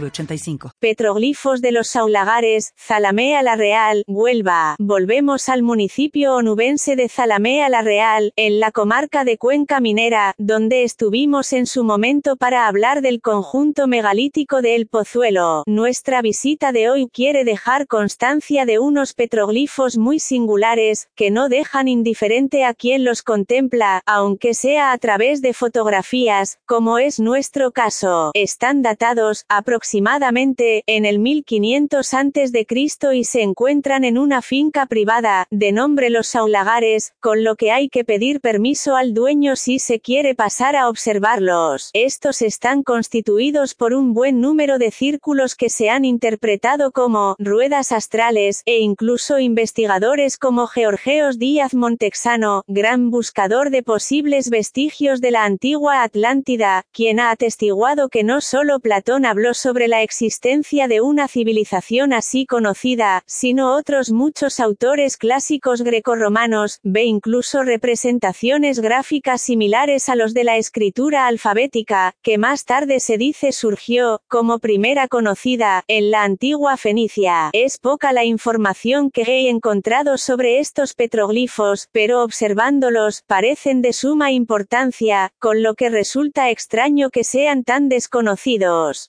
906985. Petroglifos de los Saulagares, Zalamea la Real, Huelva. Volvemos al municipio onubense de Zalamea la Real, en la comarca de Cuenca Minera, donde estuvimos en su momento para hablar del conjunto megalítico de El Pozuelo. Nuestra visita de hoy quiere dejar constancia de unos petroglifos muy singulares, que no dejan indiferente a quien los contempla, aunque sea a través de fotografías, como es nuestro caso. Están datados, aproximadamente, en el 1500 a.C. y se encuentran en una finca privada, de nombre Los Saulagares, con lo que hay que pedir permiso al dueño si se quiere pasar a observarlos. Estos están constituidos por un buen número de círculos que se han interpretado como ruedas astrales, e incluso investigadores como Georgeos Díaz Montexano, gran buscador de posibles vestigios de la antigua Atlántida, quien ha atestiguado que no solo Platón habló sobre la existencia de una civilización así conocida, sino otros muchos autores clásicos grecorromanos, ve incluso representaciones gráficas similares a los de la escritura alfabética, que más tarde se dice surgió, como primera conocida, en la antigua Fenicia. Es poca la información que he encontrado sobre estos petroglifos, pero observándolos, parecen de suma importancia, con lo que resulta extraño que sean tan desconocidos.